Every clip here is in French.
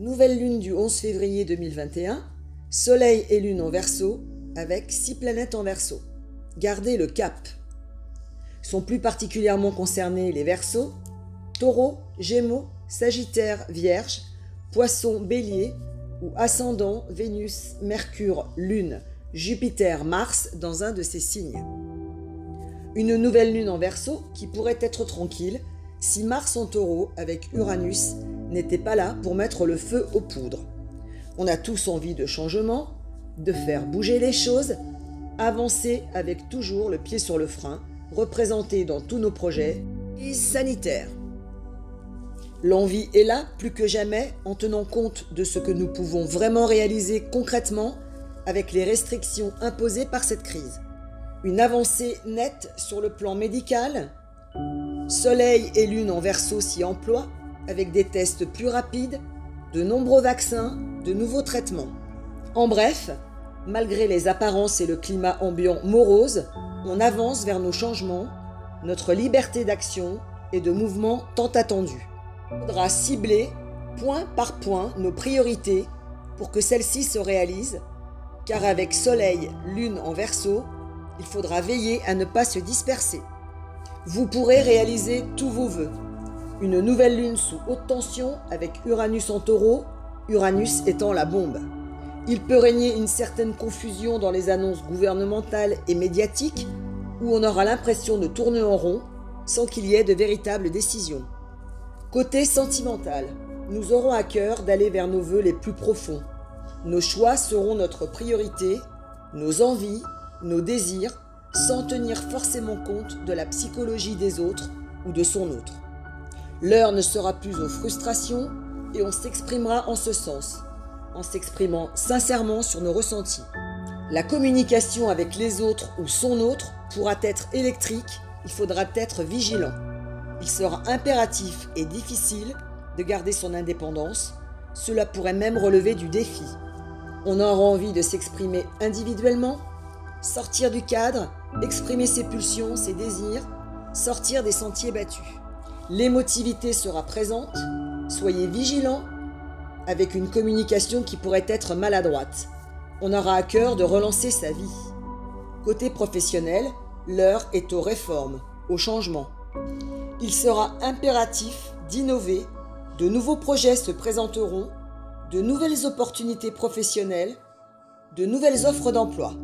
Nouvelle lune du 11 février 2021, Soleil et lune en verso avec six planètes en verso. Gardez le cap. Sont plus particulièrement concernés les versos, taureau, gémeaux, sagittaire, vierge, poisson, bélier ou ascendant, Vénus, Mercure, Lune, Jupiter, Mars dans un de ces signes. Une nouvelle lune en verso qui pourrait être tranquille si Mars en taureau avec Uranus n'était pas là pour mettre le feu aux poudres. On a tous envie de changement, de faire bouger les choses, avancer avec toujours le pied sur le frein, représenté dans tous nos projets, crise sanitaire. L'envie est là plus que jamais en tenant compte de ce que nous pouvons vraiment réaliser concrètement avec les restrictions imposées par cette crise. Une avancée nette sur le plan médical, Soleil et Lune en verso s'y emploient avec des tests plus rapides, de nombreux vaccins, de nouveaux traitements. En bref, malgré les apparences et le climat ambiant morose, on avance vers nos changements, notre liberté d'action et de mouvement tant attendue. Il faudra cibler point par point nos priorités pour que celles-ci se réalisent, car avec Soleil, Lune en verso, il faudra veiller à ne pas se disperser. Vous pourrez réaliser tous vos vœux. Une nouvelle lune sous haute tension avec Uranus en taureau, Uranus étant la bombe. Il peut régner une certaine confusion dans les annonces gouvernementales et médiatiques où on aura l'impression de tourner en rond sans qu'il y ait de véritables décisions. Côté sentimental, nous aurons à cœur d'aller vers nos voeux les plus profonds. Nos choix seront notre priorité, nos envies, nos désirs, sans tenir forcément compte de la psychologie des autres ou de son autre. L'heure ne sera plus aux frustrations et on s'exprimera en ce sens, en s'exprimant sincèrement sur nos ressentis. La communication avec les autres ou son autre pourra être électrique, il faudra être vigilant il sera impératif et difficile de garder son indépendance. Cela pourrait même relever du défi. On aura envie de s'exprimer individuellement, sortir du cadre, exprimer ses pulsions, ses désirs, sortir des sentiers battus. L'émotivité sera présente, soyez vigilants avec une communication qui pourrait être maladroite. On aura à cœur de relancer sa vie. Côté professionnel, l'heure est aux réformes, au changement il sera impératif d'innover, de nouveaux projets se présenteront, de nouvelles opportunités professionnelles, de nouvelles offres d'emploi.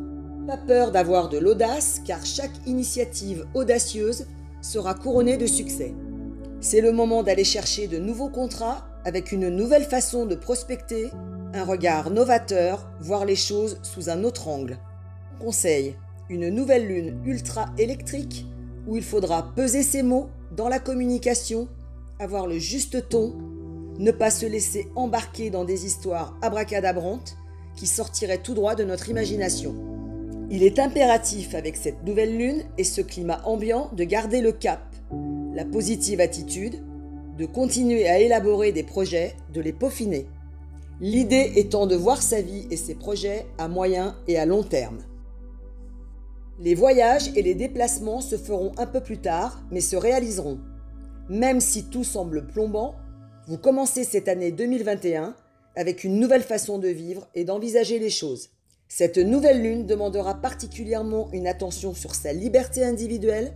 Pas peur d'avoir de l'audace car chaque initiative audacieuse sera couronnée de succès. C'est le moment d'aller chercher de nouveaux contrats avec une nouvelle façon de prospecter, un regard novateur, voir les choses sous un autre angle. Conseil, une nouvelle lune ultra électrique où il faudra peser ses mots dans la communication, avoir le juste ton, ne pas se laisser embarquer dans des histoires abracadabrantes qui sortiraient tout droit de notre imagination. Il est impératif avec cette nouvelle lune et ce climat ambiant de garder le cap, la positive attitude, de continuer à élaborer des projets, de les peaufiner. L'idée étant de voir sa vie et ses projets à moyen et à long terme. Les voyages et les déplacements se feront un peu plus tard, mais se réaliseront. Même si tout semble plombant, vous commencez cette année 2021 avec une nouvelle façon de vivre et d'envisager les choses. Cette nouvelle lune demandera particulièrement une attention sur sa liberté individuelle,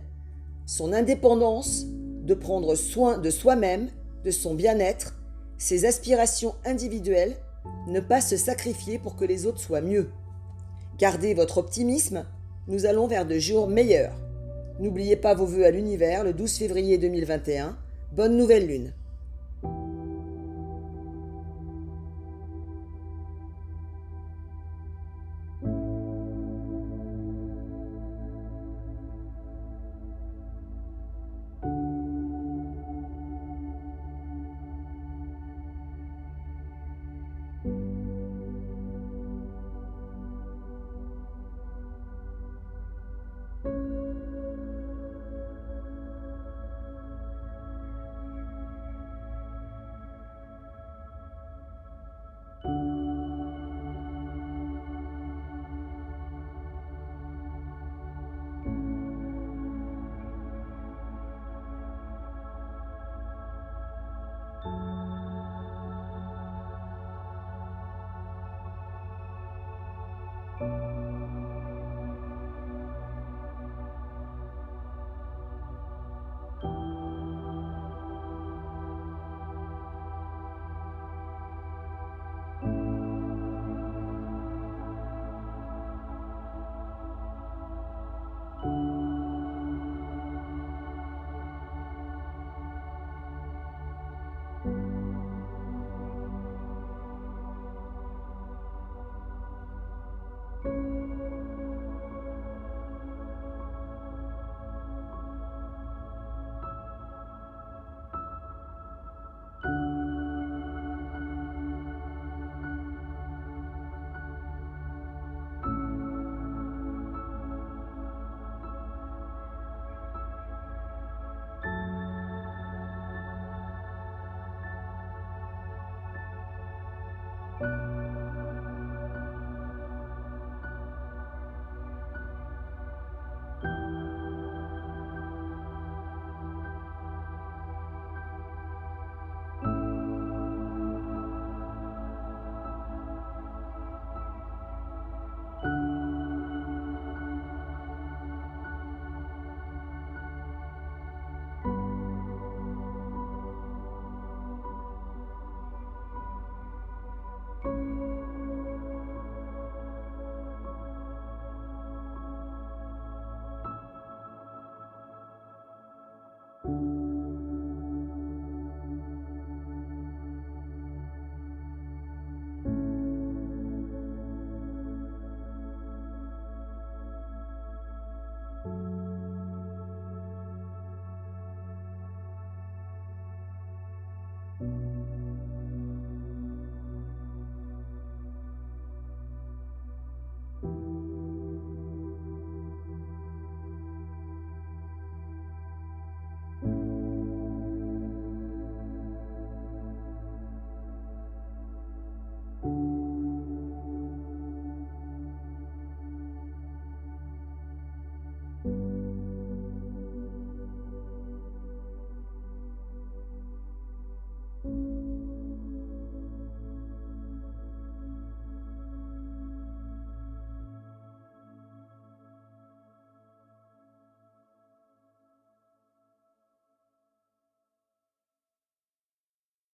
son indépendance, de prendre soin de soi-même, de son bien-être, ses aspirations individuelles, ne pas se sacrifier pour que les autres soient mieux. Gardez votre optimisme nous allons vers de jours meilleurs. N'oubliez pas vos vœux à l'univers le 12 février 2021. Bonne nouvelle lune.